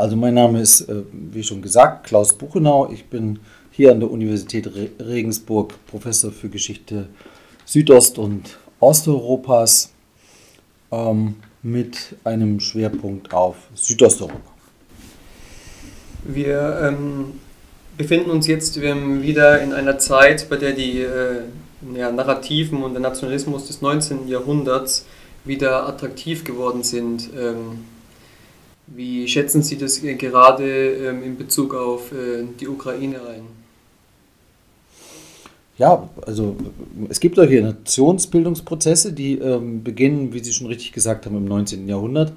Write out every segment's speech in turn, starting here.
Also mein Name ist, äh, wie schon gesagt, Klaus Buchenau. Ich bin hier an der Universität Regensburg Professor für Geschichte Südost- und Osteuropas ähm, mit einem Schwerpunkt auf Südosteuropa. Wir ähm, befinden uns jetzt wieder in einer Zeit, bei der die äh, ja, Narrativen und der Nationalismus des 19. Jahrhunderts wieder attraktiv geworden sind. Ähm, wie schätzen Sie das gerade ähm, in Bezug auf äh, die Ukraine ein? Ja, also es gibt solche Nationsbildungsprozesse, die ähm, beginnen, wie Sie schon richtig gesagt haben, im 19. Jahrhundert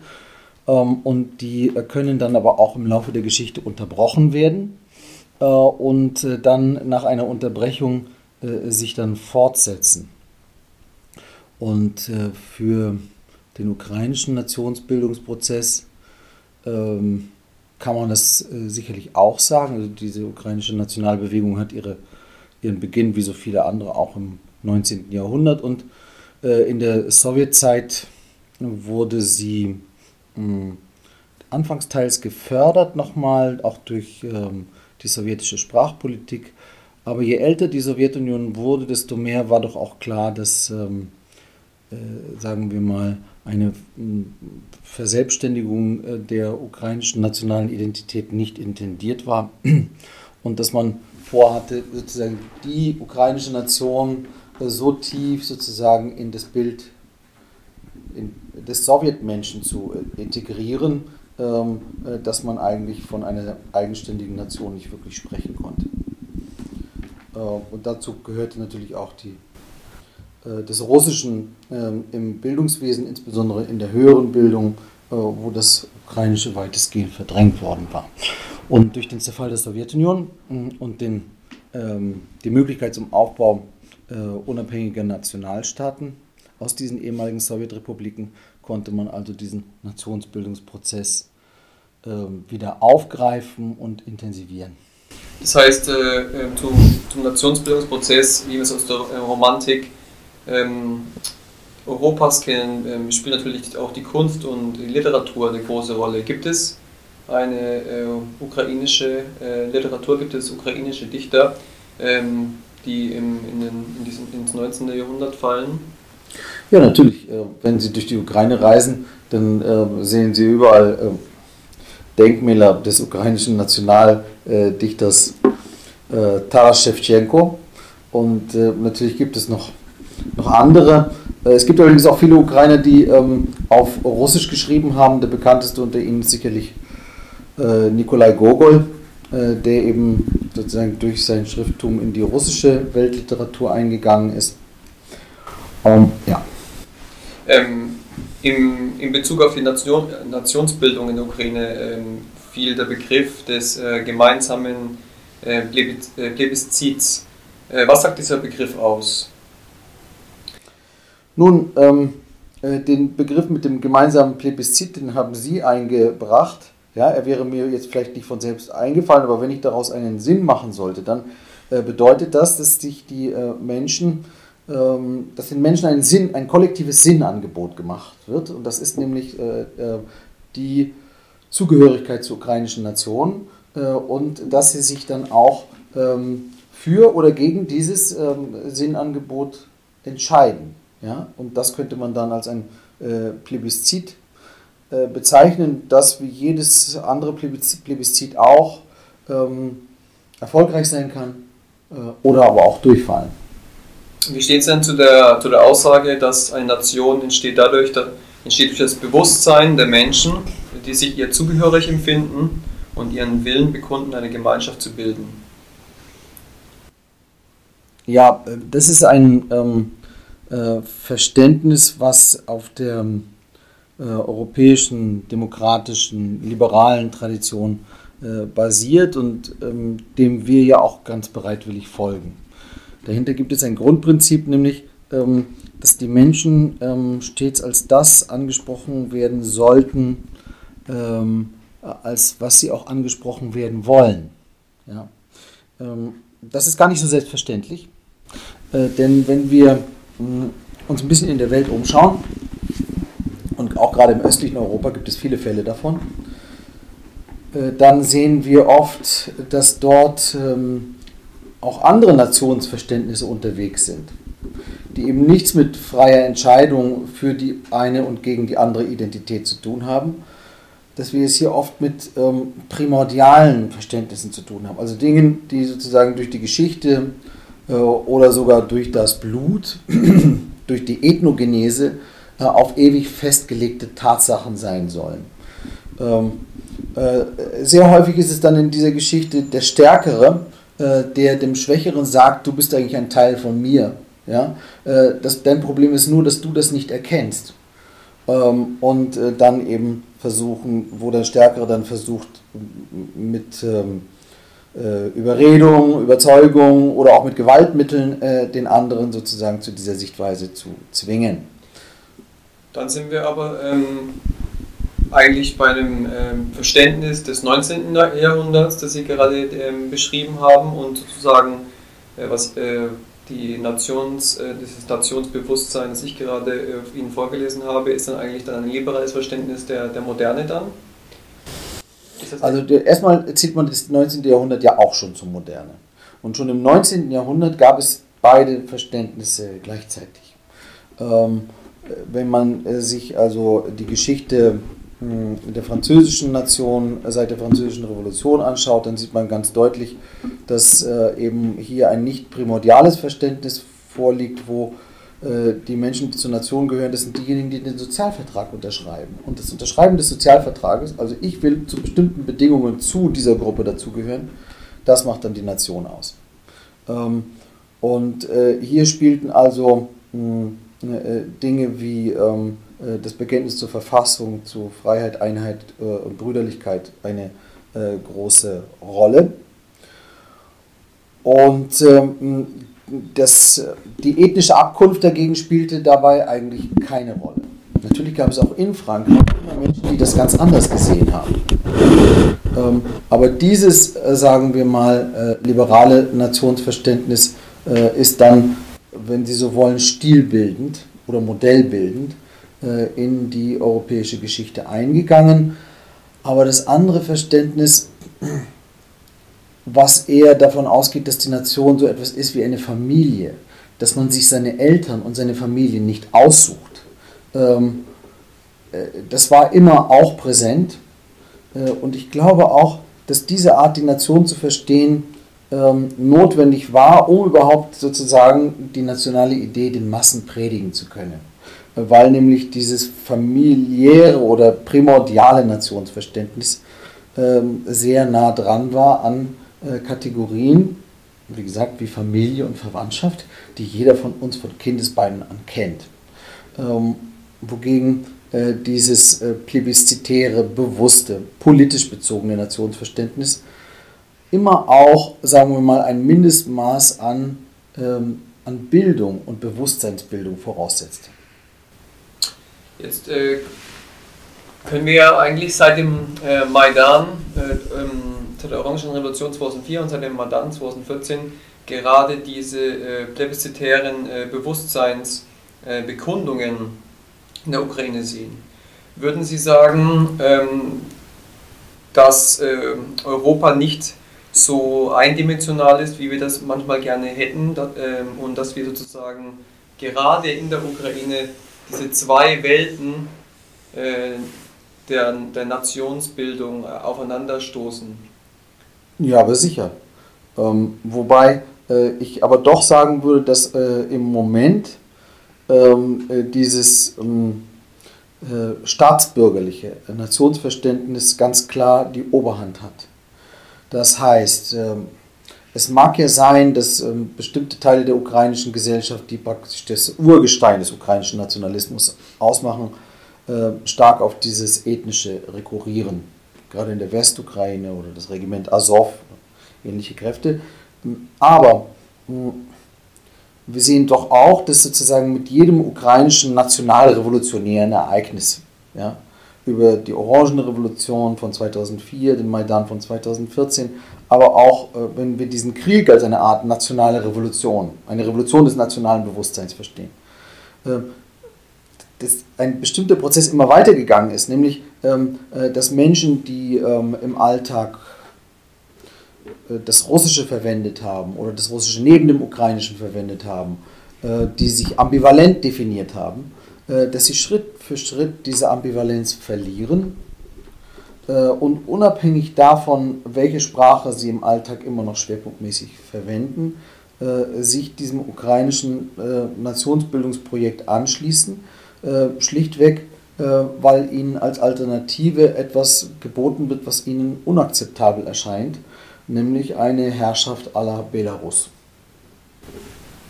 ähm, und die äh, können dann aber auch im Laufe der Geschichte unterbrochen werden äh, und äh, dann nach einer Unterbrechung äh, sich dann fortsetzen. Und äh, für den ukrainischen Nationsbildungsprozess ähm, kann man das äh, sicherlich auch sagen. Also diese ukrainische Nationalbewegung hat ihre, ihren Beginn, wie so viele andere, auch im 19. Jahrhundert. Und äh, in der Sowjetzeit wurde sie mh, hm, anfangs teils gefördert, nochmal, auch durch ähm, die sowjetische Sprachpolitik. Aber je älter die Sowjetunion wurde, desto mehr war doch auch klar, dass, ähm, äh, sagen wir mal, eine Verselbstständigung äh, der ukrainischen nationalen Identität nicht intendiert war und dass man vorhatte, sozusagen die ukrainische Nation äh, so tief sozusagen in das Bild des Sowjetmenschen zu äh, integrieren, ähm, dass man eigentlich von einer eigenständigen Nation nicht wirklich sprechen konnte. Und dazu gehörte natürlich auch die äh, des Russischen ähm, im Bildungswesen, insbesondere in der höheren Bildung, äh, wo das Ukrainische weitestgehend verdrängt worden war. Und durch den Zerfall der Sowjetunion mm, und den, ähm, die Möglichkeit zum Aufbau äh, unabhängiger Nationalstaaten aus diesen ehemaligen Sowjetrepubliken konnte man also diesen Nationsbildungsprozess ähm, wieder aufgreifen und intensivieren. Das heißt, zum, zum Nationsbildungsprozess, wie wir es aus der Romantik ähm, Europas kennen, ähm, spielt natürlich auch die Kunst und die Literatur eine große Rolle. Gibt es eine äh, ukrainische äh, Literatur, gibt es ukrainische Dichter, ähm, die im, in den, in diesen, ins 19. Jahrhundert fallen? Ja, natürlich. Äh, wenn Sie durch die Ukraine reisen, dann äh, sehen Sie überall äh, Denkmäler des ukrainischen Nationaldichters äh, Taras Shevchenko. Und natürlich gibt es noch noch andere. Äh, es gibt allerdings auch viele Ukrainer, die ähm, auf Russisch geschrieben haben. Der bekannteste unter ihnen ist sicherlich äh, Nikolai Gogol, äh, der eben sozusagen durch sein Schrifttum in die russische Weltliteratur eingegangen ist. Um, ja. Ähm, im, in Bezug auf die Nation, Nationsbildung in der Ukraine ähm, fiel der Begriff des äh, gemeinsamen äh, Plebiszits. Äh, was sagt dieser Begriff aus? Nun, ähm, äh, den Begriff mit dem gemeinsamen Plebiszit, den haben Sie eingebracht. Ja, er wäre mir jetzt vielleicht nicht von selbst eingefallen, aber wenn ich daraus einen Sinn machen sollte, dann äh, bedeutet das, dass sich die äh, Menschen, ähm, dass den Menschen ein Sinn, ein kollektives Sinnangebot gemacht wird. Und das ist nämlich äh, äh, die Zugehörigkeit zur ukrainischen Nation äh, und dass sie sich dann auch ähm, für oder gegen dieses ähm, Sinnangebot entscheiden. Ja? Und das könnte man dann als ein äh, Plebiszit äh, bezeichnen, das wie jedes andere Plebiszit, Plebiszit auch ähm, erfolgreich sein kann äh, oder aber auch durchfallen. Wie steht es denn zu der, zu der Aussage, dass eine Nation entsteht dadurch, da entsteht durch das Bewusstsein der Menschen, die sich ihr zugehörig empfinden und ihren Willen bekunden, eine Gemeinschaft zu bilden? Ja, äh, das ist ein ähm, äh, Verständnis, was auf der äh, europäischen, demokratischen, liberalen Tradition äh, basiert und ähm, dem wir ja auch ganz bereitwillig folgen. Dahinter gibt es ein Grundprinzip, nämlich, ähm, dass die Menschen ähm, stets als das angesprochen werden sollten, als was sie auch angesprochen werden wollen. Das ist gar nicht so selbstverständlich, denn wenn wir uns ein bisschen in der Welt umschauen, und auch gerade im östlichen Europa gibt es viele Fälle davon, äh, dann sehen wir oft, dass dort ähm, auch andere Nationsverständnisse unterwegs sind, die eben nichts mit freier Entscheidung für die eine und gegen die andere Identität zu tun haben, dass wir es hier oft mit ähm, primordialen Verständnissen zu tun haben, also Dingen, die sozusagen durch die Geschichte oder sogar durch das Blut, durch die Ethnogenese äh, auf ewig festgelegte Tatsachen sein sollen. Ähm, äh, sehr häufig ist es dann in dieser Geschichte der Stärkere, äh, der dem Schwächeren sagt, du bist eigentlich ein Teil von mir. Ja? Äh, das, dein Problem ist nur, dass du das nicht erkennst. Ähm, und äh, dann eben versuchen, wo der Stärkere dann versucht, mit ähm, äh, Überredung, Überzeugung oder auch mit Gewaltmitteln äh, den anderen sozusagen zu dieser Sichtweise zu zwingen. Dann sind wir aber ähm, eigentlich bei einem ähm, Verständnis des 19. Jahrhunderts, das Sie gerade ähm, beschrieben haben und sozusagen, äh, was äh, die Nations, äh, dieses Nationsbewusstsein, das ich gerade äh, Ihnen vorgelesen habe, ist dann eigentlich dann ein liberales Verständnis der, der Moderne dann? Also der, erstmal zählt man das 19. Jahrhundert ja auch schon zur Moderne. Und schon im 19. Jahrhundert gab es beide Verständnisse gleichzeitig. Ähm, wenn man äh, sich also die Geschichte hm, der französischen Nation seit der französischen Revolution anschaut, dann sieht man ganz deutlich, dass äh, eben hier ein nicht primordiales Verständnis vorliegt, wo äh, die Menschen, die zur Nation gehören, das sind diejenigen, die den Sozialvertrag unterschreiben. Und das Unterschreiben des Sozialvertrages, also ich will zu bestimmten Bedingungen zu dieser Gruppe dazugehören, das macht dann die Nation aus. Ähm, und äh, hier spielten also hm, Dinge wie ähm, das Bekenntnis zur Verfassung, zu Freiheit, Einheit und Brüderlichkeit eine große Rolle. Und ähm, das, die ethnische Abkunft dagegen spielte dabei eigentlich keine Rolle. Natürlich gab es auch in Frankreich immer Menschen, die das ganz anders gesehen haben. Ähm, aber dieses, äh, sagen wir mal, äh, liberale Nationsverständnis äh, ist dann, wenn Sie so wollen, stilbildend oder modellbildend in die europäische Geschichte eingegangen. Aber das andere Verständnis was eher davon ausgeht, dass die Nation so etwas ist wie eine Familie, dass man sich seine Eltern und seine Familie nicht aussucht. Ähm, äh, das war immer auch präsent äh, und ich glaube auch, dass diese Art, die Nation zu verstehen, ähm, notwendig war, um überhaupt sozusagen die nationale Idee den Massen predigen zu können. Weil nämlich dieses familiäre oder primordiale Nationsverständnis ähm, sehr nah dran war an äh, Kategorien, wie gesagt, wie Familie und Verwandtschaft, die jeder von uns von Kindesbeinen an kennt. Ähm, wogegen äh, dieses äh, plebiszitäre, bewusste, politisch bezogene Nationsverständnis immer auch, sagen wir mal, ein Mindestmaß an, ähm, an Bildung und Bewusstseinsbildung voraussetzt. Jetzt äh, können wir ja eigentlich seit dem äh, Maidan äh, ähm, seit der Orangenen Revolution 2004 und seit dem Maidan 2014 gerade diese äh, plebiszitären äh, Bewusstseinsbekundungen äh, in der Ukraine sehen. Würden Sie sagen, ähm, dass äh, Europa nicht so eindimensional ist, wie wir das manchmal gerne hätten da, ähm, und dass wir sozusagen gerade in der Ukraine diese zwei Welten äh, der, der Nationsbildung aufeinanderstoßen? Ja, aber sicher. Ähm, wobei äh, ich aber doch sagen würde, dass äh, im Moment ähm, äh, dieses ähm, äh, staatsbürgerliche Nationsverständnis ganz klar die Oberhand hat. Das heißt, ähm, es mag ja sein, dass ähm, bestimmte Teile der ukrainischen Gesellschaft, die praktisch das Urgestein des ukrainischen Nationalismus ausmachen, äh, stark auf dieses ethnische rekurrieren gerade in der Westukraine oder das Regiment Azov, ähnliche Kräfte. Aber hm, wir sehen doch auch, dass sozusagen mit jedem ukrainischen nationalrevolutionären Ereignis, ja, über die Orangenrevolution von 2004, den Maidan von 2014, aber auch äh, wenn wir diesen Krieg als eine Art nationale Revolution, eine Revolution des nationalen Bewusstseins verstehen. Äh, dass ein bestimmter Prozess immer weitergegangen ist, nämlich dass Menschen, die ähm, im Alltag äh, das Russische verwendet haben oder das Russische neben dem Ukrainischen verwendet haben, äh, die sich ambivalent definiert haben, äh, dass sie Schritt für Schritt diese Ambivalenz verlieren äh, und unabhängig davon, welche Sprache sie im Alltag immer noch schwerpunktmäßig verwenden, äh, sich diesem ukrainischen äh, Nationsbildungsprojekt anschließen, äh, schlichtweg, weil ihnen als Alternative etwas geboten wird, was ihnen unakzeptabel erscheint, nämlich eine Herrschaft à la Belarus.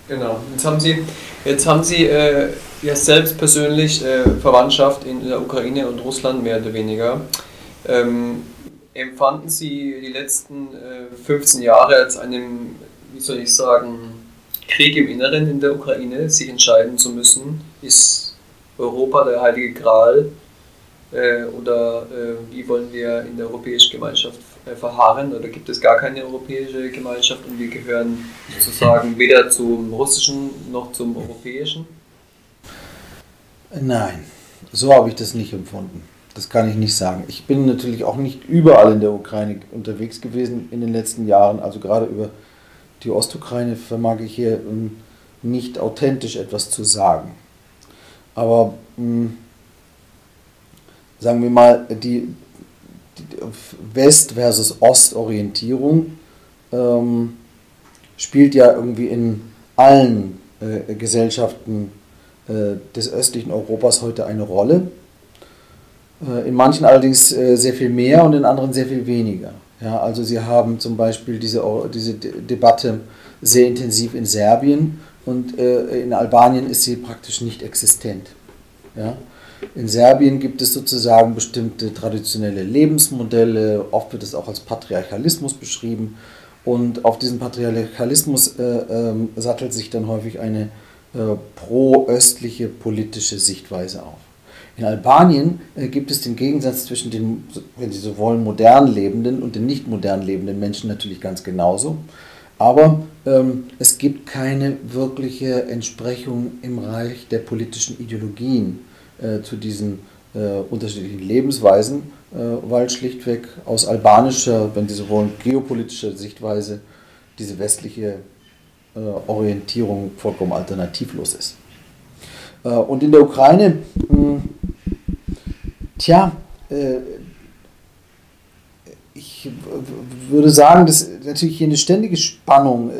Genau, jetzt haben Sie, jetzt haben Sie äh, ja selbst persönlich äh, Verwandtschaft in der Ukraine und Russland mehr oder weniger. Ähm, empfanden Sie die letzten äh, 15 Jahre als einen wie soll ich sagen, Krieg im Inneren in der Ukraine, sich entscheiden zu müssen, ist Europa der heilige Gral äh, oder äh, wie wollen wir in der europäischen Gemeinschaft äh, verharren oder gibt es gar keine europäische Gemeinschaft und wir gehören sozusagen weder zum russischen noch zum europäischen? Nein, so habe ich das nicht empfunden. Das kann ich nicht sagen. Ich bin natürlich auch nicht überall in der Ukraine unterwegs gewesen in den letzten Jahren, also gerade über die Ostukraine vermag ich hier ähm, nicht authentisch etwas zu sagen. Aber hm, sagen wir mal, die, die West- versus Ostorientierung ähm, spielt ja irgendwie in allen äh, Gesellschaften äh, des östlichen Europas heute eine Rolle. Äh, in manchen allerdings äh, sehr viel mehr und in anderen sehr viel weniger. Ja, also sie haben zum Beispiel diese, diese Debatte sehr intensiv in Serbien und äh, in Albanien ist sie praktisch nicht existent. Ja? In Serbien gibt es sozusagen bestimmte traditionelle Lebensmodelle, oft wird es auch als Patriarchalismus beschrieben und auf diesen Patriarchalismus äh, äh, sattelt sich dann häufig eine äh, pro-östliche politische Sichtweise auf. In Albanien äh, gibt es den Gegensatz zwischen den, wenn Sie so wollen, modern lebenden und den nicht modern lebenden Menschen natürlich ganz genauso. Aber ähm, es gibt keine wirkliche Entsprechung im Reich der politischen Ideologien äh, zu diesen äh, unterschiedlichen Lebensweisen, äh, weil schlichtweg aus albanischer, wenn Sie so wollen, geopolitischer Sichtweise diese westliche äh, Orientierung vollkommen alternativlos ist. Äh, und in der Ukraine, mh, tja, äh, ich würde sagen, dass natürlich hier eine ständige Spannung äh,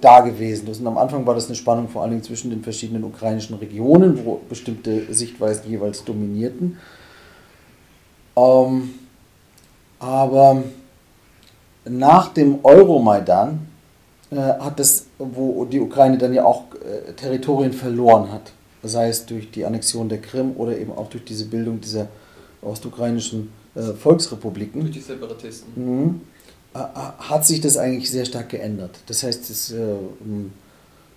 da gewesen ist. Und am Anfang war das eine Spannung vor allen Dingen zwischen den verschiedenen ukrainischen Regionen, wo bestimmte Sichtweisen jeweils dominierten. Ähm, aber nach dem Euromaidan äh, hat das, wo die Ukraine dann ja auch äh, Territorien verloren hat, sei es durch die Annexion der Krim oder eben auch durch diese Bildung dieser ostukrainischen äh, Volksrepubliken. Durch die Separatisten. Mhm, äh, äh, hat sich das eigentlich sehr stark geändert. Das heißt, das, äh,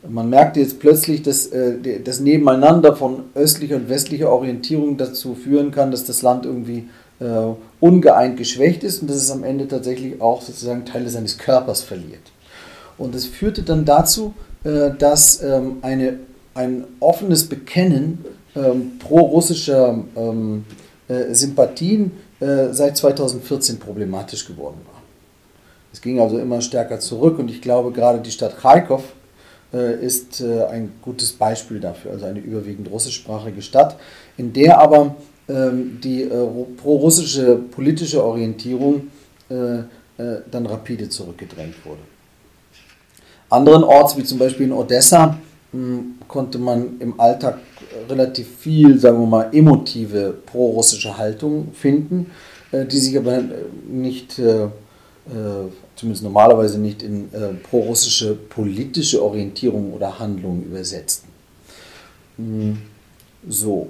man merkt jetzt plötzlich, dass äh, das Nebeneinander von östlicher und westlicher Orientierung dazu führen kann, dass das Land irgendwie äh, ungeeint geschwächt ist und dass es am Ende tatsächlich auch sozusagen Teile seines Körpers verliert. Und das führte dann dazu, dass ähm, eine, ein offenes Bekennen ähm, pro-russischer ähm, äh, Sympathien äh, seit 2014 problematisch geworden war. Es ging also immer stärker zurück und ich glaube gerade die Stadt Kharkov äh, ist ein gutes Beispiel dafür, also eine überwiegend russischsprachige Stadt, in der aber ähm, die pro-russische politische Orientierung dann rapide zurückgedrängt wurde. Anderenorts, wie zum Beispiel in Odessa, hm, konnte man im Alltag relativ viel, sagen wir mal, emotive pro-russische Haltung finden, äh, die sich aber nicht, äh, äh, zumindest normalerweise nicht in pro-russische politische Orientierung oder Handlungen übersetzten. Hm, so.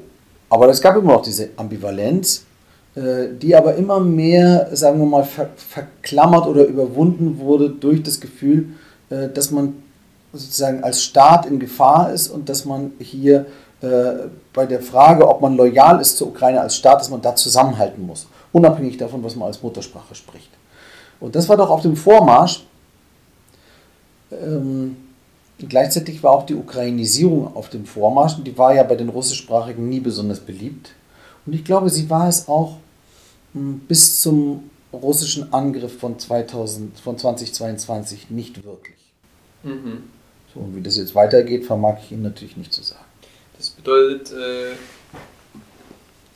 Aber es gab immer noch diese Ambivalenz, die aber immer mehr, sagen wir mal, verklammert oder überwunden wurde durch das Gefühl, dass man sozusagen als Staat in Gefahr ist und dass man hier äh, bei der Frage, ob man loyal ist zur Ukraine als Staat, dass man da zusammenhalten muss, unabhängig davon, was man als Muttersprache spricht. Und das war doch auf dem Vormarsch. Ähm, gleichzeitig war auch die Ukrainisierung auf dem Vormarsch und die war ja bei den russischsprachigen nie besonders beliebt. Und ich glaube, sie war es auch hm, bis zum russischen Angriff von, 2000, von 2022 nicht wirklich. Mhm. So, und wie das jetzt weitergeht, vermag ich Ihnen natürlich nicht zu sagen. Das bedeutet, äh,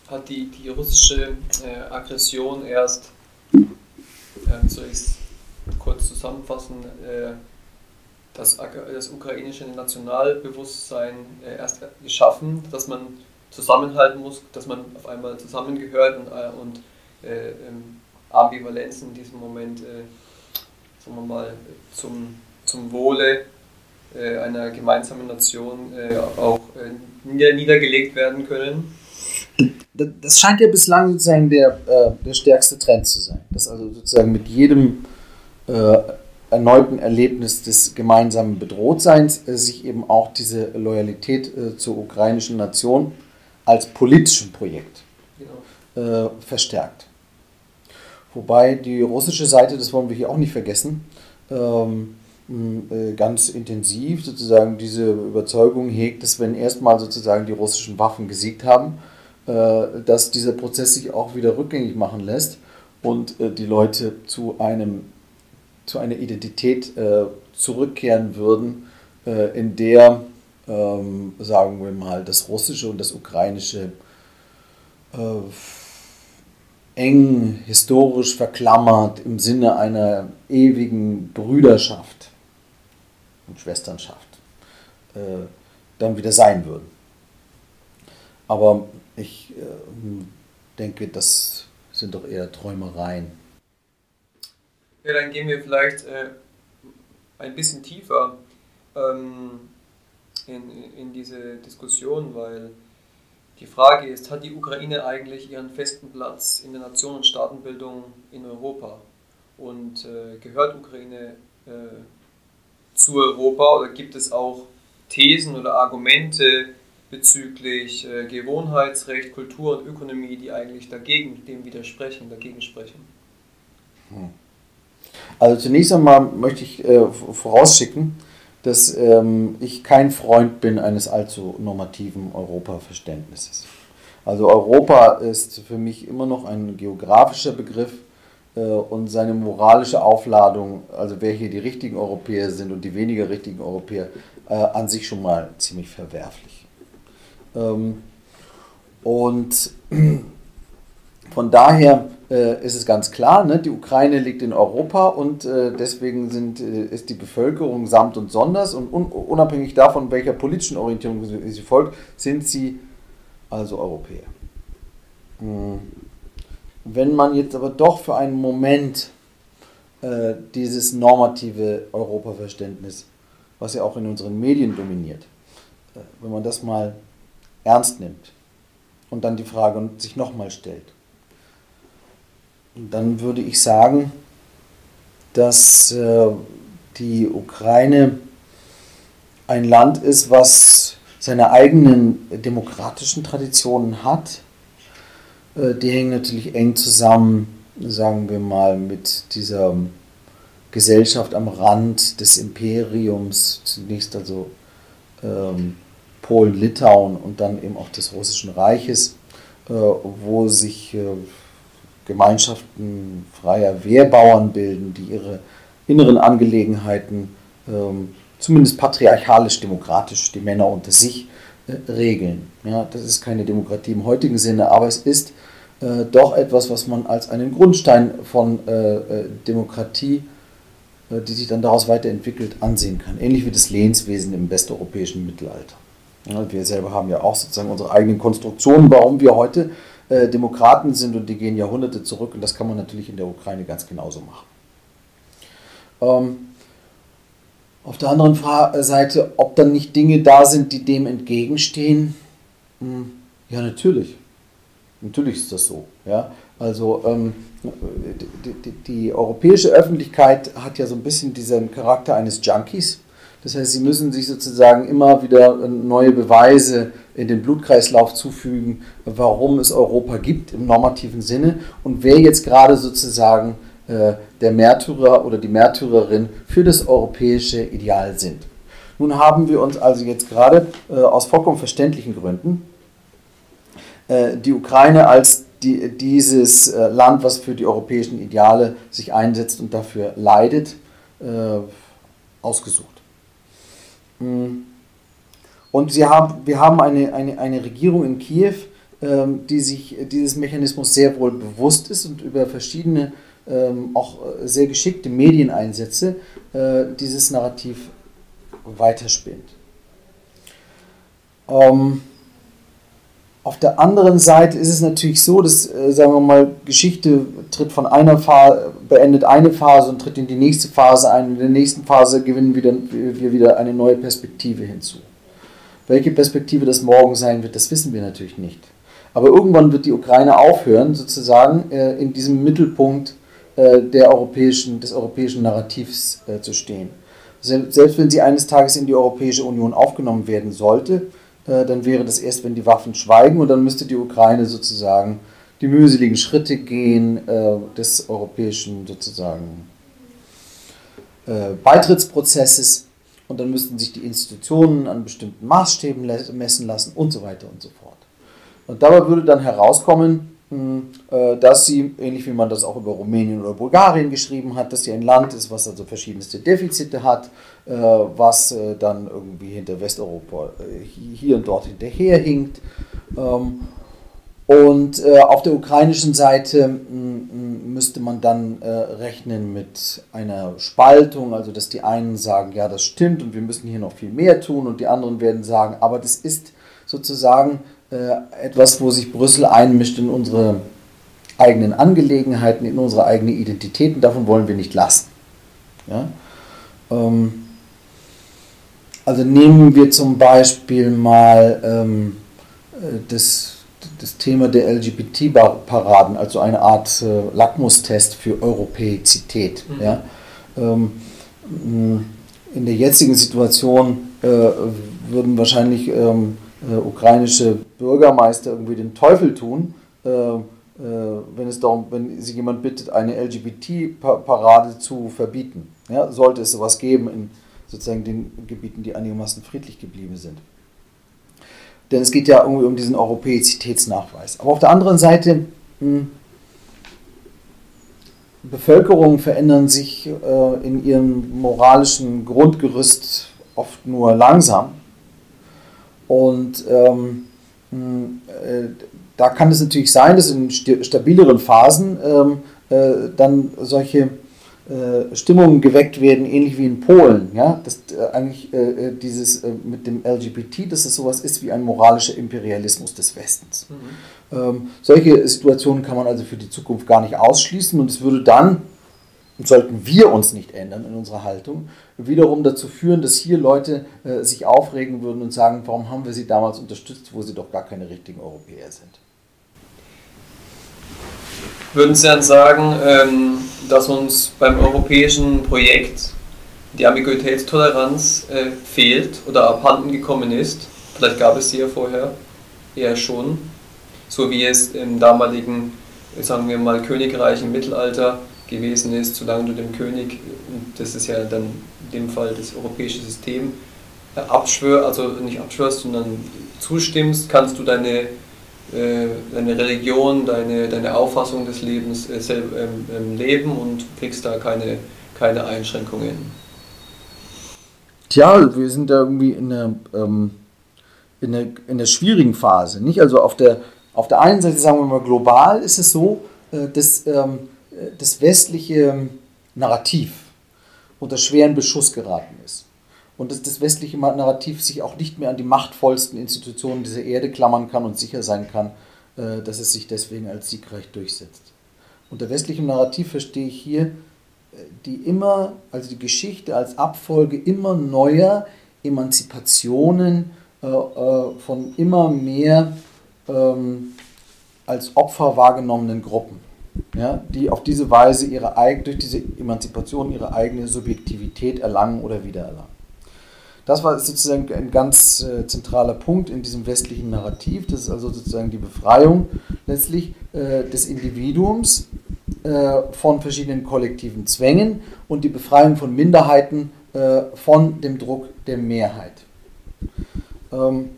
hat die, die russische äh, Aggression erst, äh, wie soll ich es kurz zusammenfassen, äh, das, das ukrainische Nationalbewusstsein äh, erst geschaffen, dass man zusammenhalten muss, dass man auf einmal zusammengehört und, äh, und äh, ähm, Ambivalenz in diesem Moment, sagen wir mal, zum, zum Wohle einer gemeinsamen Nation auch niedergelegt werden können. Das scheint ja bislang sozusagen der, der stärkste Trend zu sein, dass also sozusagen mit jedem erneuten Erlebnis des gemeinsamen Bedrohtseins äh, sich eben auch diese Loyalität äh, zur ukrainischen Nation als politischem Projekt genau. äh, verstärkt. Wobei die russische Seite, das wollen wir hier auch nicht vergessen, ähm, äh, ganz intensiv sozusagen diese Überzeugung hegt, dass wenn erstmal sozusagen die russischen Waffen gesiegt haben, äh, dass dieser Prozess sich auch wieder rückgängig machen lässt und äh, die Leute zu einem zu einer Identität äh, zurückkehren würden, äh, in der, ähm, sagen wir mal, das Russische und das Ukrainische äh, eng historisch verklammert im Sinne einer ewigen Brüderschaft und Schwesternschaft äh, dann wieder sein würden. Aber ich äh, denke, das sind doch eher Träumereien. Ja, dann gehen wir vielleicht äh, ein bisschen tiefer ähm, in, in diese Diskussion, weil die Frage ist, hat die Ukraine eigentlich ihren festen Platz in der Nation- und Staatenbildung in Europa? Und äh, gehört Ukraine äh, zu Europa oder gibt es auch Thesen oder Argumente bezüglich äh, Gewohnheitsrecht, Kultur und Ökonomie, die eigentlich dagegen dem widersprechen, dagegen sprechen? Hm. Also zunächst einmal möchte ich äh, vorausschicken, dass ähm, ich kein Freund bin eines allzu normativen Europaverständnisses. Also Europa ist für mich immer noch ein geografischer Begriff und seine moralische Aufladung, also wer hier die richtigen Europäer sind und die weniger richtigen Europäer, äh, an sich schon mal ziemlich verwerflich. Ähm, und von daher äh, ist es ganz klar, ne? die Ukraine liegt in Europa und äh, deswegen sind, äh, ist die Bevölkerung samt und sonders und un unabhängig davon, welcher politischen Orientierung sie, sie, folgt, sind sie also Europäer. Hm. Wenn man jetzt aber doch für einen Moment äh, dieses normative Europaverständnis, was ja auch in unseren Medien dominiert, äh, wenn man das mal ernst nimmt und dann die Frage sich nochmal stellt, dann würde ich sagen, dass äh, die Ukraine ein Land ist, was seine eigenen demokratischen Traditionen hat. Äh, die hängen natürlich eng zusammen, sagen wir mal, mit dieser Gesellschaft am Rand des Imperiums, zunächst also ähm, Polen, Litauen und dann eben auch des Russischen Reiches, äh, wo sich äh, Gemeinschaften freier Wehrbauern bilden, die ihre inneren Angelegenheiten ähm, zumindest patriarchalisch-demokratisch, die Männer unter sich äh, regeln. Ja, das ist keine Demokratie im heutigen Sinne, aber es ist äh, doch etwas, was man als einen Grundstein von äh, äh Demokratie, äh, die sich dann daraus weiterentwickelt, ansehen kann. Ähnlich wie das Lehnswesen im westeuropäischen Mittelalter. Ja, wir selber haben ja auch sozusagen unsere eigenen Konstruktionen, warum wir heute äh, Demokraten sind und die gehen Jahrhunderte zurück und das kann man natürlich in der Ukraine ganz genauso machen. Ähm, auf der anderen Seite, ob dann nicht Dinge da sind, die dem entgegenstehen, hm, ja natürlich. Natürlich ist das so. Ja? Also ähm, die, die, die, europäische Öffentlichkeit hat ja so ein bisschen diesen Charakter eines Junkies. Das heißt, sie müssen sich sozusagen immer wieder neue Beweise in den Blutkreislauf zufügen, warum es Europa gibt im normativen Sinne und wer jetzt gerade sozusagen äh, der Märtyrer oder die Märtyrerin für das europäische Ideal sind. Nun haben wir uns also jetzt gerade äh, aus vollkommen verständlichen Gründen äh, die Ukraine als die, dieses äh, Land, was für die europäischen Ideale sich einsetzt und dafür leidet, äh, ausgesucht. Mm. Und sie haben, wir haben eine, eine, eine Regierung in Kiew, ähm, die sich dieses Mechanismus sehr wohl bewusst ist und über verschiedene ähm, auch sehr geschickte Medieneinsätze äh, dieses Narrativ weiterspinnt. Ähm, auf der anderen Seite ist es natürlich so, dass, äh, sagen wir mal, Geschichte tritt von einer Phase, beendet eine Phase und tritt in die nächste Phase ein. In der nächsten Phase gewinnen wieder, wir wieder eine neue Perspektive hinzu. Welche Perspektive das morgen sein wird, das wissen wir natürlich nicht. Aber irgendwann wird die Ukraine aufhören, sozusagen äh, in diesem Mittelpunkt äh, der europäischen, des europäischen Narrativs zu stehen. Selbst wenn sie eines Tages in die Europäische Union aufgenommen werden sollte, dann wäre das erst, wenn die Waffen schweigen und dann müsste die Ukraine sozusagen die mühseligen Schritte gehen äh, des europäischen sozusagen äh, Beitrittsprozesses und dann müssten sich die Institutionen an bestimmten Maßstäben messen lassen und so weiter und so fort. Und dabei würde dann herauskommen, äh, dass sie, ähnlich wie man das auch über Rumänien oder Bulgarien geschrieben hat, dass sie ein Land ist, was also verschiedenste Defizite hat, äh, was äh, dann irgendwie hinter Westeuropa hier und dort hinterherhinkt. Ähm, und auf der ukrainischen Seite müsste man dann rechnen mit einer Spaltung, also dass die einen sagen, ja, das stimmt und wir müssen hier noch viel mehr tun und die anderen werden sagen, aber das ist sozusagen äh, etwas, wo sich Brüssel einmischt in unsere eigenen Angelegenheiten, in unsere eigene Identität und davon wollen wir nicht lassen. Ja? Ähm, also nehmen wir zum Beispiel mal ähm, äh, das, das Thema der LGBT-Paraden, also eine Art äh, Lackmustest für Europäizität. Mhm. Ja? Ähm, in der jetzigen Situation äh, würden wahrscheinlich ähm, äh, ukrainische Bürgermeister irgendwie den Teufel tun, äh, äh, wenn es darum, wenn sich jemand bittet, eine LGBT-Parade zu verbieten. Ja, sollte es sowas geben in sozusagen den Gebieten, die einigermaßen friedlich geblieben sind. Denn es geht ja irgendwie um diesen Europäizitätsnachweis. Aber auf der anderen Seite, hm, Bevölkerungen verändern sich äh, in ihrem moralischen Grundgerüst oft nur langsam. Und ähm, äh, da kann es natürlich sein, dass in stabileren Phasen ähm, äh, dann solche äh, Stimmungen geweckt werden, ähnlich wie in Polen. Ja? Dass äh, eigentlich äh, äh, dieses mit dem LGBT, dass es sowas ist wie ein moralischer Imperialismus des Westens. Mhm. Ähm, solche Situationen kann man also für die Zukunft gar nicht ausschließen und es würde dann sollten wir uns nicht ändern in unserer Haltung, wiederum dazu führen, dass hier Leute äh, sich aufregen würden und sagen, warum haben wir sie damals unterstützt, wo sie doch gar keine richtigen Europäer sind. Würden Sie dann sagen, ähm, dass uns beim europäischen Projekt die Ambiguitätstoleranz äh, fehlt oder abhanden gekommen ist? Vielleicht gab es sie ja vorher eher schon, so wie es im damaligen, sagen wir mal, Königreich im Mittelalter gewesen ist, solange du dem König, das ist ja dann in dem Fall das europäische System, abschwör, also nicht abschwörst, sondern zustimmst, kannst du deine, äh, deine Religion, deine, deine Auffassung des Lebens äh, selber, ähm, ähm, leben und kriegst da keine, keine Einschränkungen. Tja, wir sind da irgendwie in einer, ähm, in einer, in einer schwierigen Phase. Nicht? Also auf der, auf der einen Seite sagen wir mal global ist es so, äh, dass ähm, das westliche Narrativ unter schweren Beschuss geraten ist. Und dass das westliche Narrativ sich auch nicht mehr an die machtvollsten Institutionen dieser Erde klammern kann und sicher sein kann, äh, dass es sich deswegen als siegreich durchsetzt. Unter westlichem Narrativ verstehe ich hier äh, die immer, also die Geschichte als Abfolge immer neuer Emanzipationen äh, von immer mehr ähm, als Opfer wahrgenommenen Gruppen ja, die auf diese Weise ihre, durch diese Emanzipation ihre eigene Subjektivität erlangen oder wiedererlangen. Das war sozusagen ein ganz äh, zentraler Punkt in diesem westlichen Narrativ. Das ist also sozusagen die Befreiung letztlich äh, des Individuums äh, von verschiedenen kollektiven Zwängen und die Befreiung von Minderheiten äh, von dem Druck der Mehrheit. Ähm,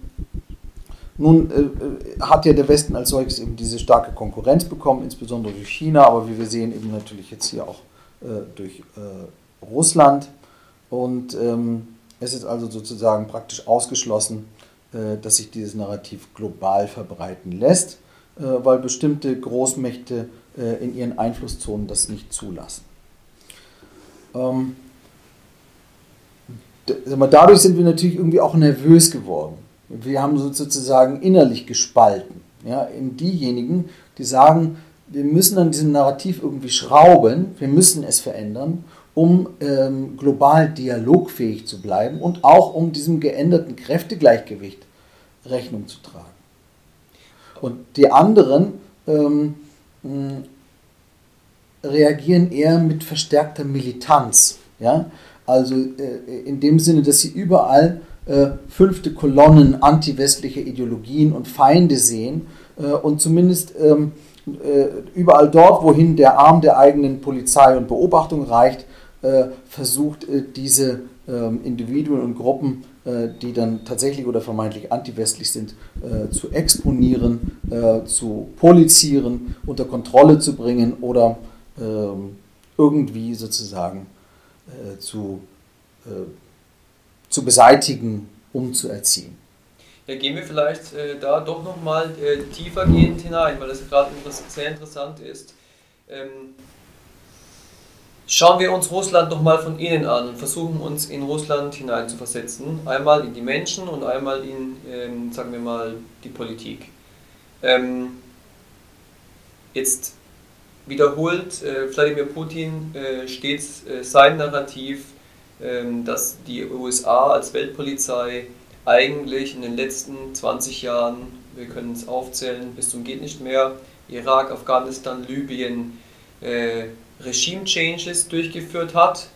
nun äh, äh, hat ja der Westen als solches eben diese starke Konkurrenz bekommen, insbesondere durch China, aber wie wir sehen eben natürlich jetzt hier auch äh, durch äh, Russland. Und ähm, es ist also sozusagen praktisch ausgeschlossen, äh, dass sich dieses Narrativ global verbreiten lässt, äh, weil bestimmte Großmächte in ihren Einflusszonen das nicht zulassen. Ähm, dadurch sind wir natürlich irgendwie auch nervös geworden wir haben sozusagen innerlich gespalten. Ja, in diejenigen, die sagen, wir müssen an diesem Narrativ irgendwie schrauben, wir müssen es verändern, um ähm, global dialogfähig zu bleiben und auch um diesem geänderten Kräftegleichgewicht Rechnung zu tragen. Und die anderen ähm, reagieren eher mit verstärkter Militanz. Ja? Also äh, in dem Sinne, dass sie überall äh, fünfte Kolonnen antiwestlicher Ideologien und Feinde sehen äh, und zumindest ähm, äh, überall dort, wohin der Arm der eigenen Polizei und Beobachtung reicht, äh, versucht äh, diese ähm, Individuen und Gruppen, die dann tatsächlich oder vermeintlich antiwestlich sind, zu exponieren, zu polizieren, unter Kontrolle zu bringen oder ähm, irgendwie sozusagen zu zu beseitigen, um zu erziehen. Ja, gehen wir vielleicht äh, da doch nochmal äh, tiefergehend hinein, weil das gerade sehr interessant ist. Ähm, schauen wir uns Russland nochmal von innen an und versuchen uns in Russland hineinzuversetzen. Einmal in die Menschen und einmal in, ähm, sagen wir mal, die Politik. Ähm, jetzt wiederholt äh, Wladimir Putin äh, stets äh, sein Narrativ dass die USA als Weltpolizei eigentlich in den letzten 20 Jahren, wir können es aufzählen, bis zum geht nicht mehr, Irak, Afghanistan, Libyen, äh, Regime-Changes durchgeführt hat,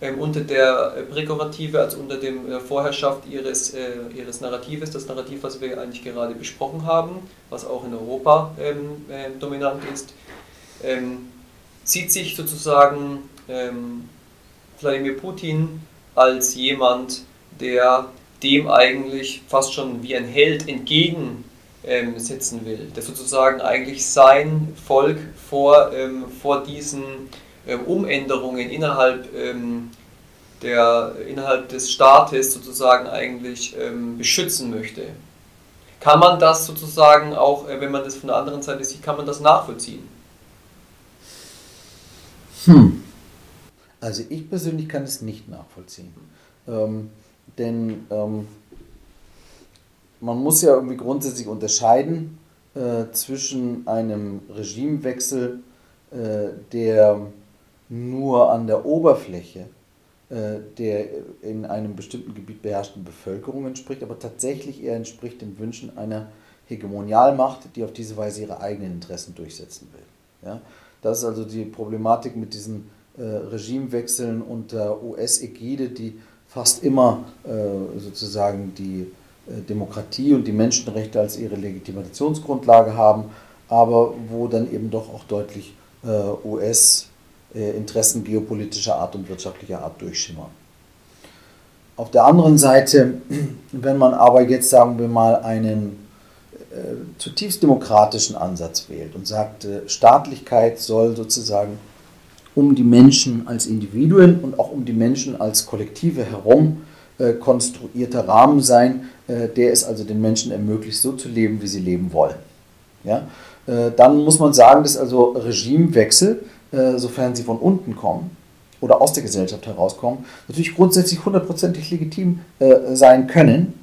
ähm, unter der Präkurative, also unter der äh, Vorherrschaft ihres, äh, ihres Narratives, das Narrativ, was wir eigentlich gerade besprochen haben, was auch in Europa ähm, äh, dominant ist, ähm, zieht sich sozusagen ähm, Wladimir Putin als jemand, der dem eigentlich fast schon wie ein Held entgegensetzen ähm, will, der sozusagen eigentlich sein Volk vor, ähm, vor diesen ähm, Umänderungen innerhalb, ähm, der, innerhalb des Staates sozusagen eigentlich ähm, beschützen möchte. Kann man das sozusagen auch, äh, wenn man das von der anderen Seite sieht, kann man das nachvollziehen? Hm. Also ich persönlich kann es nicht nachvollziehen. Ähm, denn ähm, man muss ja irgendwie grundsätzlich unterscheiden äh, zwischen einem Regimewechsel, äh, der nur an der Oberfläche äh, der in einem bestimmten Gebiet beherrschten Bevölkerung entspricht, aber tatsächlich eher entspricht den Wünschen einer Hegemonialmacht, die auf diese Weise ihre eigenen Interessen durchsetzen will. Ja? Das ist also die Problematik mit diesen Regimewechseln unter US-Ägide, die fast immer äh, sozusagen die äh, Demokratie und die Menschenrechte als ihre Legitimationsgrundlage haben, aber wo dann eben doch auch deutlich US-Interessen geopolitischer Art und wirtschaftlicher Art durchschimmern. Auf der anderen Seite, wenn man aber jetzt, sagen wir mal, einen äh, zutiefst demokratischen Ansatz wählt und sagt, äh, Staatlichkeit soll sozusagen um die Menschen als Individuen und auch um die Menschen als Kollektive herum äh, konstruierter Rahmen sein, äh, der es also den Menschen ermöglicht, so zu leben, wie sie leben wollen. Ja? Äh, dann muss man sagen, dass also Regimewechsel, äh, sofern sie von unten kommen oder aus der Gesellschaft herauskommen, natürlich grundsätzlich hundertprozentig legitim äh, sein können.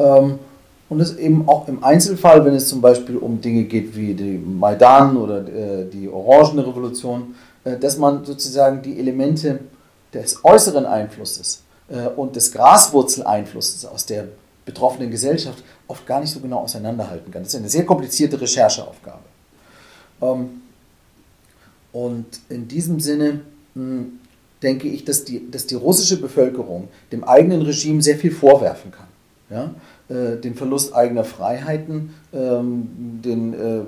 Ähm, und es eben auch im Einzelfall, wenn es zum Beispiel um Dinge geht wie die Maidan oder äh, die Orangene Revolution, äh, dass man sozusagen die Elemente des äußeren Einflusses äh, und des Graswurzeleinflusses aus der betroffenen Gesellschaft oft gar nicht so genau auseinanderhalten kann. Das ist eine sehr komplizierte Rechercheaufgabe. Ähm, und in diesem Sinne hm, denke ich, dass die, dass die russische Bevölkerung dem eigenen Regime sehr viel vorwerfen kann. Ja? Äh, den Verlust eigener Freiheiten, ähm, den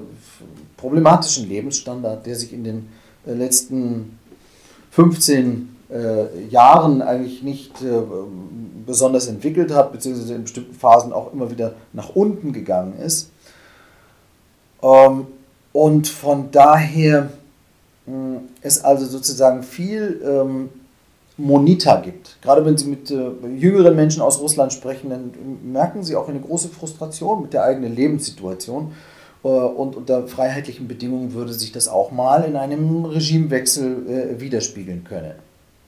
problematischen Lebensstandard, der sich in den äh, letzten 15 äh, Jahren eigentlich nicht äh, besonders entwickelt hat, beziehungsweise in bestimmten Phasen auch immer wieder nach unten gegangen ist. Ähm, und von daher mh, es also sozusagen viel ähm, Monita gibt. Gerade wenn Sie mit äh, jüngeren Menschen aus Russland sprechen, dann merken Sie auch eine große Frustration mit der eigenen Lebenssituation. Äh, und unter freiheitlichen Bedingungen würde sich das auch mal in einem Regimewechsel äh, widerspiegeln können.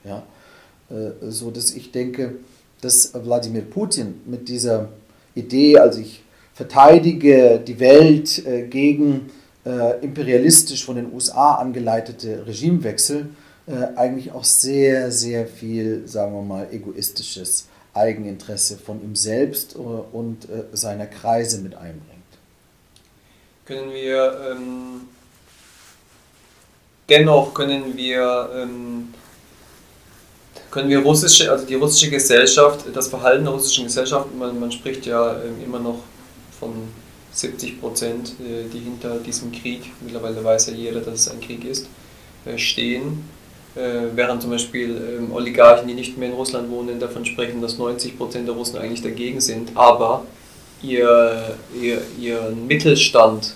Ja? Äh, so dass ich denke, dass Wladimir Putin mit dieser Idee, also ich verteidige die Welt gegen imperialistisch von den USA angeleitete Regimewechsel, eigentlich auch sehr, sehr viel, sagen wir mal, egoistisches Eigeninteresse von ihm selbst und seiner Kreise mit einbringt. Können wir ähm, dennoch können wir ähm, können wir russische, also die russische Gesellschaft, das Verhalten der russischen Gesellschaft, man, man spricht ja ähm, immer noch von 70 Prozent, äh, die hinter diesem Krieg, mittlerweile weiß ja jeder, dass es ein Krieg ist, äh, stehen. Äh, während zum Beispiel ähm, Oligarchen, die nicht mehr in Russland wohnen, davon sprechen, dass 90 Prozent der Russen eigentlich dagegen sind, aber ihr, ihr, ihren Mittelstand,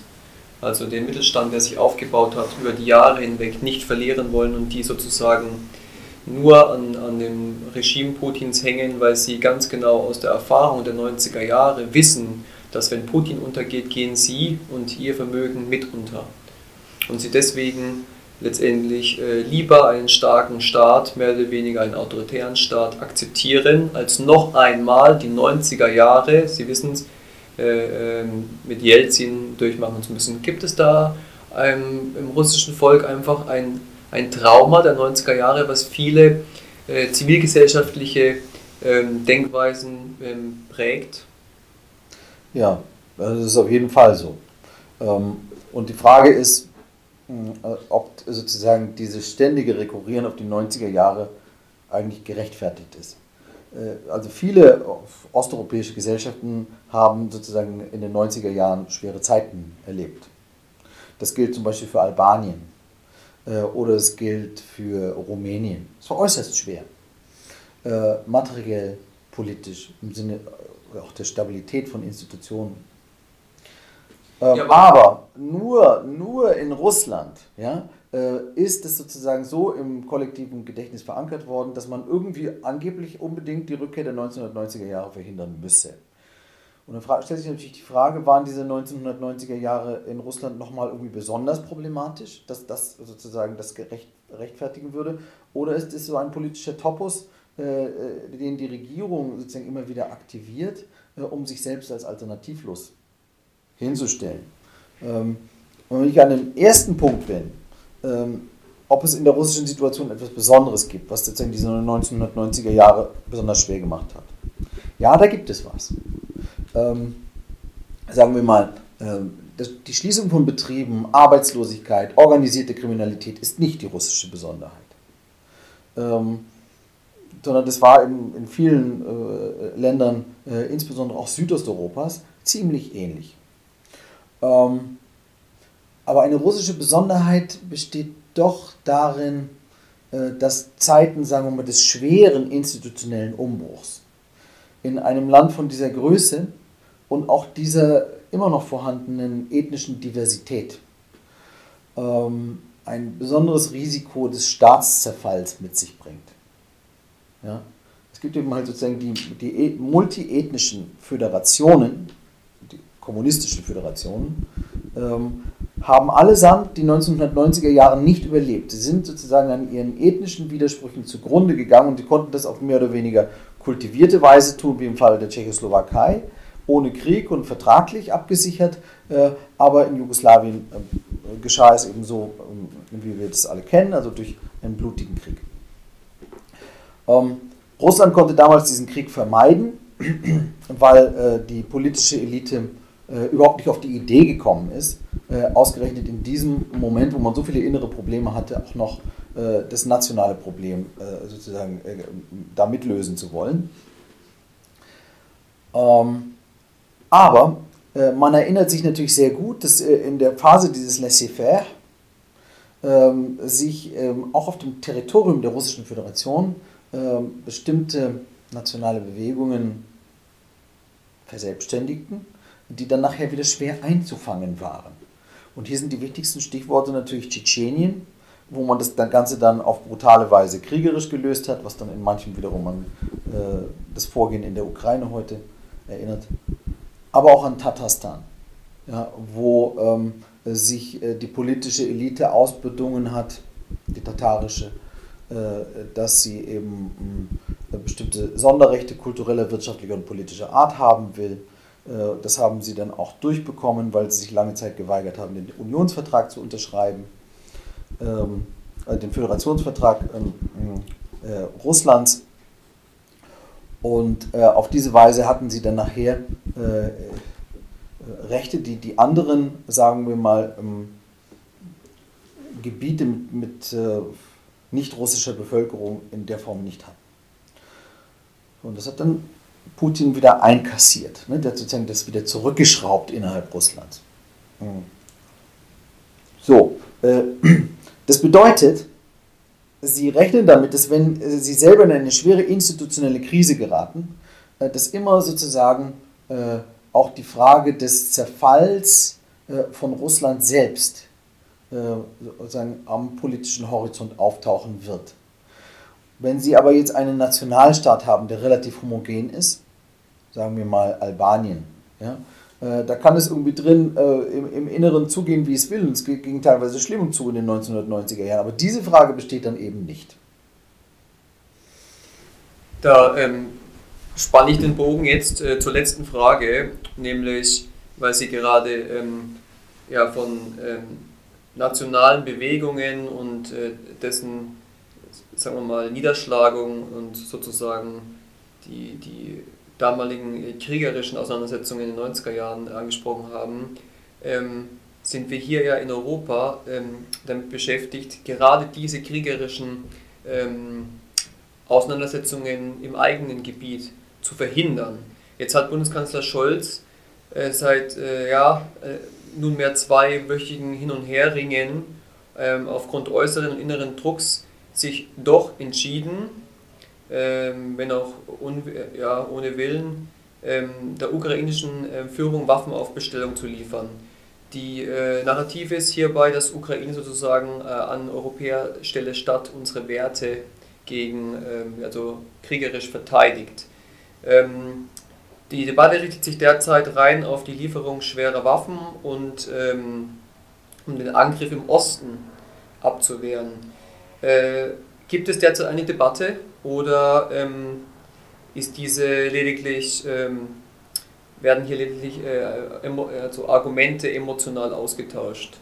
also den Mittelstand, der sich aufgebaut hat, über die Jahre hinweg nicht verlieren wollen und die sozusagen nur an, an dem Regime Putins hängen, weil sie ganz genau aus der Erfahrung der 90er Jahre wissen, dass wenn Putin untergeht, gehen sie und ihr Vermögen mit unter. Und sie deswegen letztendlich äh, lieber einen starken Staat, mehr oder weniger einen autoritären Staat akzeptieren, als noch einmal die 90er Jahre, Sie wissen es, äh, ähm, mit Jelzin durchmachen zu müssen. Gibt es da ähm, im russischen Volk einfach ein, ein Trauma der 90er Jahre, was viele äh, zivilgesellschaftliche ähm, Denkweisen prägt? Ja, das ist auf jeden Fall so. Ähm, und die Frage ist, ob sozusagen dieses ständige Rekurrieren auf die 90er Jahre eigentlich gerechtfertigt ist. Äh, also viele osteuropäische Gesellschaften haben sozusagen in den 90er Jahren schwere Zeiten erlebt. Das gilt zum Beispiel für Albanien äh, oder es gilt für Rumänien. Es war äußerst schwer. Materiell, politisch, im Sinne auch der Stabilität von Institutionen ähm, aber, aber nur, nur in Russland ja, äh, ist es sozusagen so im kollektiven Gedächtnis verankert worden, dass man irgendwie angeblich unbedingt die Rückkehr der 1990er Jahre verhindern müsse. Und dann stellt sich natürlich die Frage, waren diese 1990er Jahre in Russland nochmal irgendwie besonders problematisch, dass das sozusagen das gerecht, rechtfertigen würde? Oder ist es so ein politischer Topos, äh, äh den die Regierung sozusagen immer wieder aktiviert, äh, um sich selbst als alternativlos hinzustellen. Ähm, und wenn ich an dem ersten Punkt bin, ähm, ob es in der russischen Situation etwas Besonderes gibt, was sozusagen diese 1990er Jahre besonders schwer gemacht hat. Ja, da gibt es was. Ähm, sagen wir mal, ähm, das, die Schließung von Betrieben, Arbeitslosigkeit, organisierte Kriminalität ist nicht die russische Besonderheit. Ähm, sondern das war in, in vielen äh, Ländern, äh, insbesondere auch Südosteuropas, ziemlich ähnlich. Ähm, aber eine russische Besonderheit besteht doch darin, äh, dass Zeiten, sagen wir mal, des schweren institutionellen Umbruchs in einem Land von dieser Größe und auch dieser immer noch vorhandenen ethnischen Diversität ähm, ein besonderes Risiko des Staatszerfalls mit sich bringt. Ja? Es gibt eben halt sozusagen die, die multiethnischen Föderationen, kommunistischen Föderationen, ähm, haben allesamt die 1990er Jahre nicht überlebt. Sie sind sozusagen an ihren ethnischen Widersprüchen zugrunde gegangen und sie konnten das auf mehr oder weniger kultivierte Weise tun, wie im Fall der Tschechoslowakei, ohne Krieg und vertraglich abgesichert. Äh, aber in Jugoslawien äh, geschah es eben so, äh, wie wir das alle kennen, also durch einen blutigen Krieg. Ähm, Russland konnte damals diesen Krieg vermeiden, weil die politische Elite äh, überhaupt nicht auf die Idee gekommen ist, äh, ausgerechnet in diesem Moment, wo man so viele innere Probleme hatte, auch noch äh, das nationale Problem äh, sozusagen äh, da mitlösen zu wollen. Ähm, aber äh, man erinnert sich natürlich sehr gut, dass in der Phase dieses Laissez-faire ähm, sich ähm, auch auf dem Territorium der Russischen Föderation ähm, bestimmte nationale Bewegungen verselbstständigten, die dann nachher wieder schwer einzufangen waren. Und hier sind die wichtigsten Stichworte natürlich Tschetschenien, wo man das Ganze dann auf brutale Weise kriegerisch gelöst hat, was dann in manchen wiederum an äh, das Vorgehen in der Ukraine heute erinnert. Aber auch an Tatarstan, ja, wo ähm, sich äh, die politische Elite ausbedungen hat, die tatarische, äh, dass sie eben äh, bestimmte Sonderrechte kultureller, wirtschaftlicher und politischer Art haben will. Äh, das haben sie dann auch durchbekommen, weil sie sich lange Zeit geweigert haben, den Unionsvertrag zu unterschreiben, ähm, äh, den Föderationsvertrag ähm, äh, Russlands. Und auf diese Weise hatten sie dann nachher Rechte, die die anderen, sagen wir mal, ähm, Gebiete mit, mit nicht russischer Bevölkerung in der Form nicht hatten. Und das hat dann Putin wieder einkassiert. Ne? Der hat sozusagen das wieder zurückgeschraubt innerhalb Russlands. Hm. So, äh, das bedeutet, Sie rechnen damit, dass wenn Sie selber in eine schwere institutionelle Krise geraten, äh, dass immer sozusagen äh, auch die Frage des Zerfalls äh, von Russland selbst äh, sozusagen am politischen Horizont auftauchen wird. Wenn Sie aber jetzt einen Nationalstaat haben, der relativ homogen ist, sagen wir mal Albanien, ja, äh, da kann es irgendwie drin im, im, Inneren zugehen, wie es will. Und es ging teilweise schlimm zu in den 1990er Jahren. Aber diese Frage besteht dann eben nicht. Da ähm, spanne ich den Bogen jetzt äh, zur letzten Frage, nämlich, weil Sie gerade ähm, ja, von ähm, nationalen Bewegungen und äh, dessen, sagen wir mal, Niederschlagung und sozusagen die, die damaligen kriegerischen Auseinandersetzungen in den 90er Jahren angesprochen haben, ähm, sind wir hier ja in Europa ähm, damit beschäftigt, gerade diese kriegerischen ähm, Auseinandersetzungen im eigenen Gebiet zu verhindern. Jetzt hat Bundeskanzler Scholz äh, seit äh, ja, äh, nunmehr zweiwöchigen Hin- und Herringen ähm, aufgrund äußeren und inneren Drucks sich doch entschieden, ähm, wenn auch un, ja, ohne Willen, ähm, der ukrainischen äh, Führung Waffen auf Bestellung zu liefern. Die äh, Narrative ist hierbei, dass Ukraine sozusagen äh, an europäer Stelle statt unsere Werte gegen, ähm, also kriegerisch verteidigt. Ähm, die Debatte richtet sich derzeit rein auf die Lieferung schwerer Waffen und ähm, um den Angriff im Osten abzuwehren. Äh, gibt es derzeit eine Debatte oder ähm, ist diese lediglich, ähm, werden hier lediglich äh, also Argumente emotional ausgetauscht?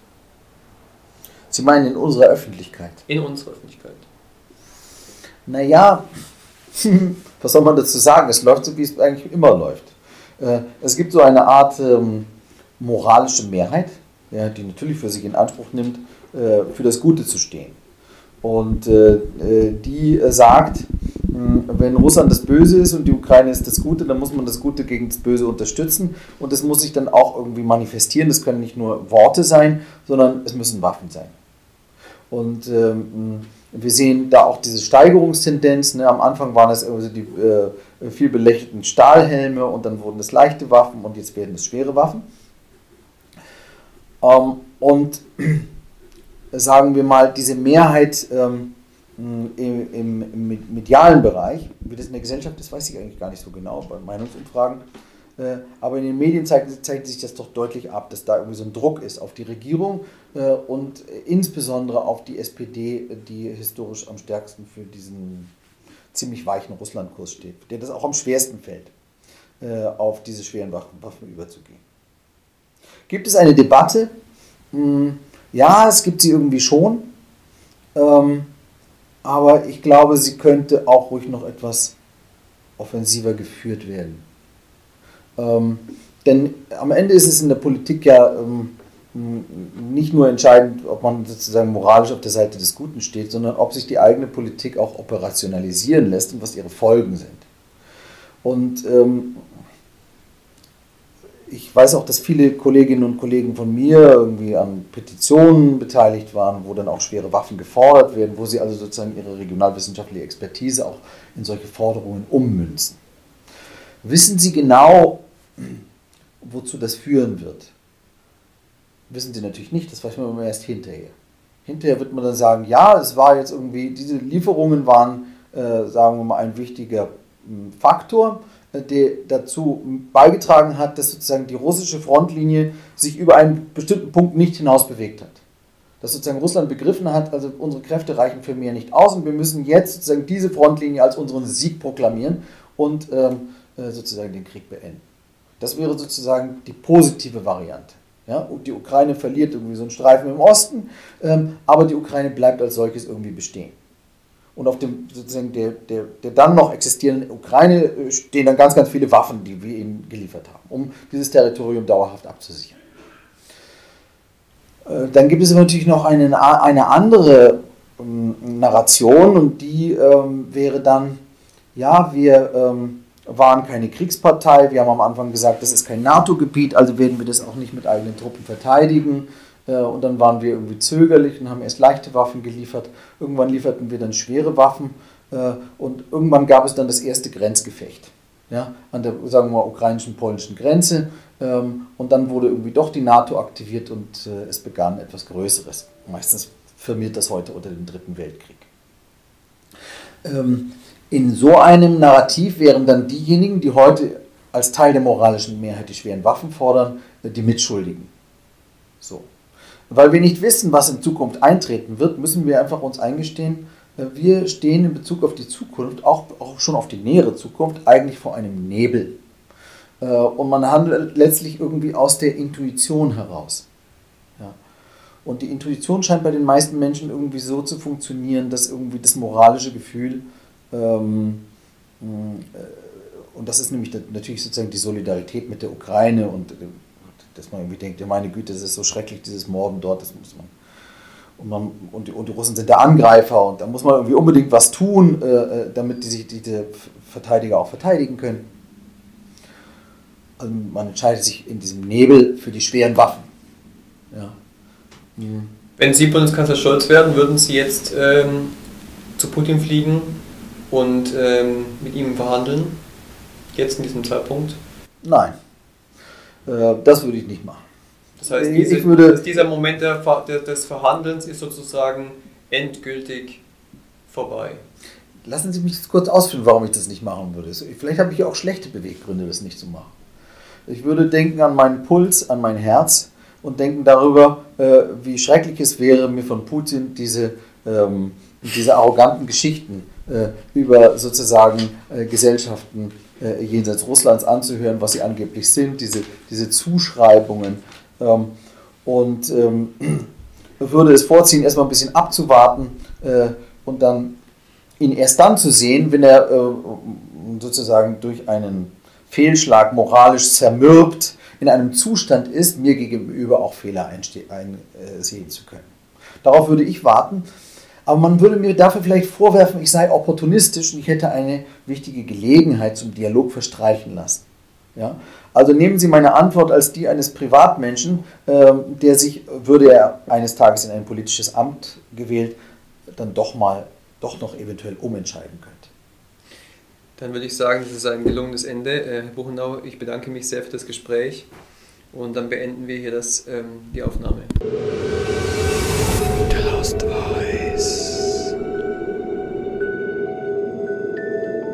Sie meinen in unserer Öffentlichkeit? In unserer Öffentlichkeit. Naja, was soll man dazu sagen? Es läuft so, wie es eigentlich immer läuft. Äh, es gibt so eine Art ähm, moralische Mehrheit, ja, die natürlich für sich in Anspruch nimmt, äh, für das Gute zu stehen. Und äh, äh die sagt, hm, wenn Russland das Böse ist und die Ukraine ist das Gute, dann muss man das Gute gegen das Böse unterstützen. Und das muss sich dann auch irgendwie manifestieren. Das können nicht nur Worte sein, sondern es müssen Waffen sein. Und ähm, wir sehen da auch diese Steigerungstendenz. Ne? Am Anfang waren es also die äh, viel belächelten Stahlhelme und dann wurden es leichte Waffen und jetzt werden es schwere Waffen. Ähm, und sagen wir mal, diese Mehrheit ähm, im, im, im, medialen Bereich, wie das in der Gesellschaft ist, weiß ich eigentlich gar nicht so genau bei Meinungsumfragen. Äh, aber in den Medien zeigt, zeigt, sich das doch deutlich ab, dass da irgendwie so ein Druck ist auf die Regierung äh, und insbesondere auf die SPD, die historisch am stärksten für diesen ziemlich weichen Russlandkurs steht, der das auch am schwersten fällt, äh, auf diese schweren Waffen, Waffen überzugehen. Gibt es eine Debatte? Hm, ja, es gibt sie irgendwie schon, ähm, aber ich glaube, sie könnte auch ruhig noch etwas offensiver geführt werden. Ähm, denn am Ende ist es in der Politik ja ähm, nicht nur entscheidend, ob man sozusagen moralisch auf der Seite des Guten steht, sondern ob sich die eigene Politik auch operationalisieren lässt und was ihre Folgen sind. Und ähm, ich weiß auch, dass viele Kolleginnen und Kollegen von mir irgendwie an Petitionen beteiligt waren, wo dann auch schwere Waffen gefordert werden, wo sie also sozusagen ihre regionalwissenschaftliche Expertise auch in solche Forderungen ummünzen. Wissen Sie genau, wozu das führen wird? Wissen Sie natürlich nicht, das weiß man immer erst hinterher. Hinterher wird man dann sagen, ja, es war jetzt irgendwie, diese Lieferungen waren, äh, sagen wir mal, ein wichtiger hm, Faktor, äh, der dazu beigetragen hat, dass sozusagen die russische Frontlinie sich über einen bestimmten Punkt nicht hinaus bewegt hat. Dass sozusagen Russland begriffen hat, also unsere Kräfte reichen für mehr nicht aus und wir müssen jetzt sozusagen diese Frontlinie als unseren Sieg proklamieren und ähm, äh, sozusagen den Krieg beenden. Das wäre sozusagen die positive Variante. Ja, und die Ukraine verliert irgendwie so einen Streifen im Osten, ähm, aber die Ukraine bleibt als solches irgendwie bestehen. Und auf dem sozusagen der, der, der dann noch existierenden Ukraine äh, stehen dann ganz, ganz viele Waffen, die wir ihnen geliefert haben, um dieses Territorium dauerhaft abzusichern. Äh, dann gibt es natürlich noch eine, eine andere ähm, Narration und die ähm, wäre dann, ja, wir ähm, waren keine Kriegspartei, wir haben am Anfang gesagt, das ist kein NATO-Gebiet, also werden wir das auch nicht mit eigenen Truppen verteidigen. Äh, und dann waren wir irgendwie zögerlich und haben erst leichte Waffen geliefert. Irgendwann lieferten wir dann schwere Waffen äh, und irgendwann gab es dann das erste Grenzgefecht ja, an der, sagen wir mal, ukrainischen-polnischen Grenze. Ähm, und dann wurde irgendwie doch die NATO aktiviert und äh, es begann etwas Größeres. Meistens firmiert das heute unter dem Dritten Weltkrieg. Ähm, in so einem Narrativ wären dann diejenigen, die heute als Teil der moralischen Mehrheit die schweren Waffen fordern, die Mitschuldigen. So. Weil wir nicht wissen, was in Zukunft eintreten wird, müssen wir einfach uns eingestehen, äh, wir stehen in Bezug auf die Zukunft, auch, auch schon auf die nähere Zukunft, eigentlich vor einem Nebel. Äh, und man handelt letztlich irgendwie aus der Intuition heraus. Und die Intuition scheint bei den meisten Menschen irgendwie so zu funktionieren, dass irgendwie das moralische Gefühl, ähm, äh, und das ist nämlich natürlich sozusagen die Solidarität mit der Ukraine und dass man irgendwie denkt, ja meine Güte, das ist so schrecklich, dieses Morden dort, das muss man. Und, man, und, die, und die Russen sind der Angreifer und da muss man irgendwie unbedingt was tun, äh, äh damit die sich diese Verteidiger auch verteidigen können. Also man entscheidet sich in diesem Nebel für die schweren Waffen. Ja. Mhm. Wenn Sie Bundeskanzler Scholz werden, würden Sie jetzt ähm, zu Putin fliegen und ähm, mit ihm verhandeln? Jetzt in diesem Zeitpunkt? Nein. Äh, das würde ich nicht machen. Das heißt, diese, würde, dieser Moment des Verhandelns ist sozusagen endgültig vorbei. Lassen Sie mich kurz ausführen, warum ich das nicht machen würde. Vielleicht habe ich auch schlechte Beweggründe, das nicht zu machen. Ich würde denken an meinen Puls, an mein Herz und denken darüber, äh, wie schrecklich es wäre, mir von Putin diese, ähm, diese arroganten Geschichten äh, über sozusagen Gesellschaften äh, jenseits Russlands anzuhören, was sie angeblich sind, diese, diese Zuschreibungen. Ähm, und ähm, würde es vorziehen, erstmal ein bisschen abzuwarten äh, und dann ihn erst dann zu sehen, wenn er äh, sozusagen durch einen Fehlschlag moralisch zermürbt in einem Zustand ist, mir gegenüber auch Fehler einsehen zu können. Darauf würde ich warten. Aber man würde mir dafür vielleicht vorwerfen, ich sei opportunistisch und ich hätte eine wichtige Gelegenheit zum Dialog verstreichen lassen. Ja? Also nehmen Sie meine Antwort als die eines Privatmenschen, äh, der sich, würde er eines Tages in ein politisches Amt gewählt, dann doch mal, doch noch eventuell umentscheiden könnte. Dann würde ich sagen, das ist ein gelungenes Ende. Äh, Herr Buchenau, ich bedanke mich sehr für das Gespräch und dann beenden wir hier das, ähm, die Aufnahme.